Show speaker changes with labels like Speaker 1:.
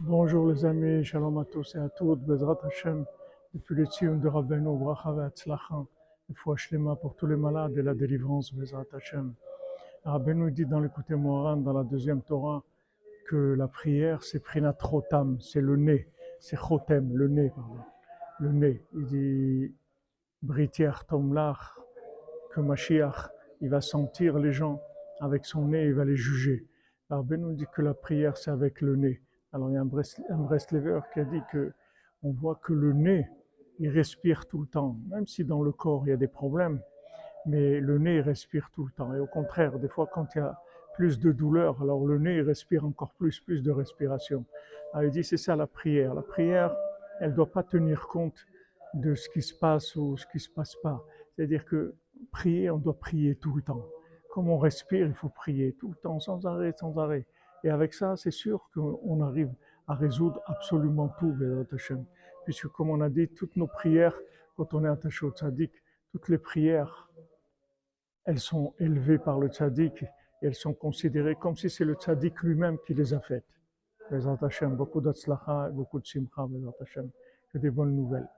Speaker 1: Bonjour les amis, shalom à tous et à toutes, Bezrat Hashem, depuis le Tzion de Rabbeinu, Bracha ve'atzlacha, foi shlema pour tous les malades et la délivrance, Bezrat Hashem. Rabbeinu dit dans l'écouté Moran, dans la deuxième Torah, que la prière c'est prinatrotam, c'est le nez, c'est chotem, le nez, pardon, le nez. Il dit, britiach tomlach, que Mashiach, il va sentir les gens avec son nez, il va les juger. Rabbeinu dit que la prière c'est avec le nez. Alors il y a un, qui a dit que on voit que le nez, il respire tout le temps, même si dans le corps il y a des problèmes, mais le nez il respire tout le temps. Et au contraire, des fois quand il y a plus de douleur, alors le nez il respire encore plus, plus de respiration. Alors il dit c'est ça la prière. La prière, elle doit pas tenir compte de ce qui se passe ou ce qui se passe pas. C'est-à-dire que prier, on doit prier tout le temps. Comme on respire, il faut prier tout le temps, sans arrêt, sans arrêt. Et avec ça, c'est sûr qu'on arrive à résoudre absolument tout. Puisque, comme on a dit, toutes nos prières, quand on est attaché au tzaddik, toutes les prières, elles sont élevées par le tzaddik et elles sont considérées comme si c'est le tzaddik lui-même qui les a faites. Bézat Hashem, beaucoup d'atzlacha, beaucoup de simcha, Bézat Hashem, que des bonnes nouvelles.